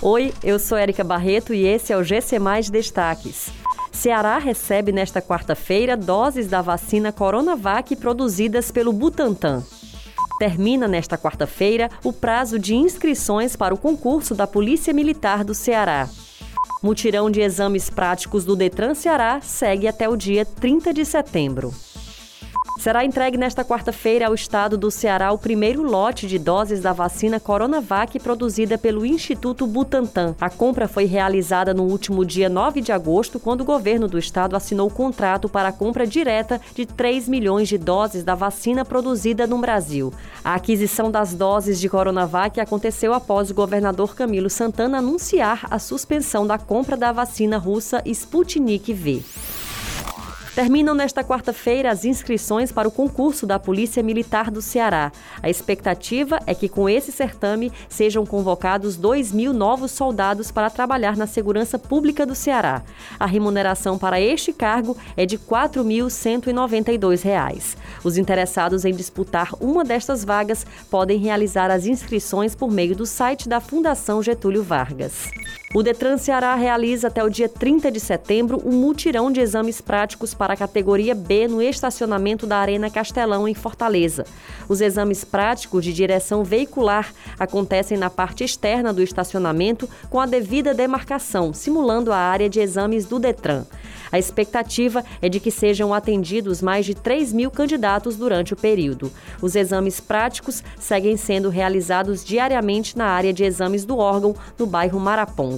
Oi, eu sou Erika Barreto e esse é o GC Mais Destaques. Ceará recebe nesta quarta-feira doses da vacina Coronavac produzidas pelo Butantan. Termina nesta quarta-feira o prazo de inscrições para o concurso da Polícia Militar do Ceará. Mutirão de exames práticos do Detran Ceará segue até o dia 30 de setembro. Será entregue nesta quarta-feira ao estado do Ceará o primeiro lote de doses da vacina Coronavac produzida pelo Instituto Butantan. A compra foi realizada no último dia 9 de agosto, quando o governo do estado assinou o contrato para a compra direta de 3 milhões de doses da vacina produzida no Brasil. A aquisição das doses de Coronavac aconteceu após o governador Camilo Santana anunciar a suspensão da compra da vacina russa Sputnik V. Terminam nesta quarta-feira as inscrições para o concurso da Polícia Militar do Ceará. A expectativa é que com esse certame sejam convocados 2 mil novos soldados para trabalhar na segurança pública do Ceará. A remuneração para este cargo é de R$ 4.192. Os interessados em disputar uma destas vagas podem realizar as inscrições por meio do site da Fundação Getúlio Vargas. O Detran Ceará realiza até o dia 30 de setembro um mutirão de exames práticos para a categoria B no estacionamento da Arena Castelão, em Fortaleza. Os exames práticos de direção veicular acontecem na parte externa do estacionamento com a devida demarcação, simulando a área de exames do Detran. A expectativa é de que sejam atendidos mais de 3 mil candidatos durante o período. Os exames práticos seguem sendo realizados diariamente na área de exames do órgão, no bairro Maraponga.